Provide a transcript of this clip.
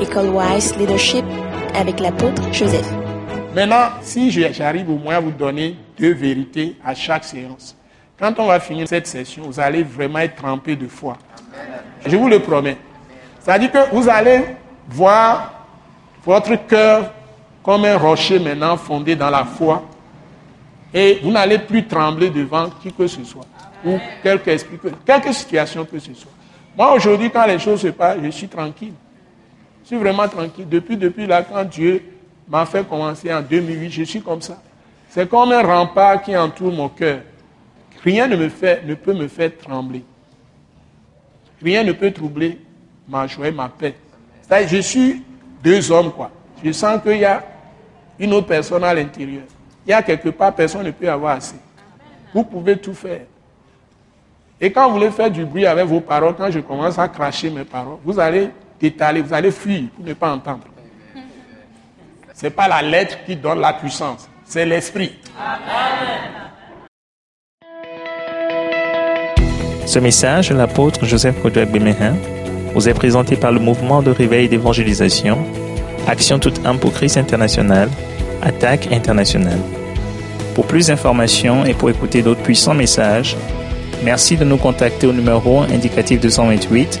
École Wise Leadership avec l'apôtre Joseph. Maintenant, si j'arrive au moins à vous donner deux vérités à chaque séance, quand on va finir cette session, vous allez vraiment être trempé de foi. Je vous le promets. C'est-à-dire que vous allez voir votre cœur comme un rocher maintenant fondé dans la foi. Et vous n'allez plus trembler devant qui que ce soit. Ou quelque esprit, que- quelque situation que ce soit. Moi, aujourd'hui, quand les choses se passent, je suis tranquille. Je suis vraiment tranquille. Depuis, depuis là, quand Dieu m'a fait commencer en 2008, je suis comme ça. C'est comme un rempart qui entoure mon cœur. Rien ne, me fait, ne peut me faire trembler. Rien ne peut troubler ma joie ma paix. Je suis deux hommes, quoi. Je sens qu'il y a une autre personne à l'intérieur. Il y a quelque part, personne ne peut avoir assez. Vous pouvez tout faire. Et quand vous voulez faire du bruit avec vos paroles, quand je commence à cracher mes paroles, vous allez vous allez fuir pour ne pas entendre. Ce n'est pas la lettre qui donne la puissance, c'est l'esprit. Ce message de l'apôtre Joseph Kodouak Bemehin vous est présenté par le mouvement de réveil d'évangélisation, Action toute âme pour Christ international, Attaque internationale. Pour plus d'informations et pour écouter d'autres puissants messages, merci de nous contacter au numéro indicatif 228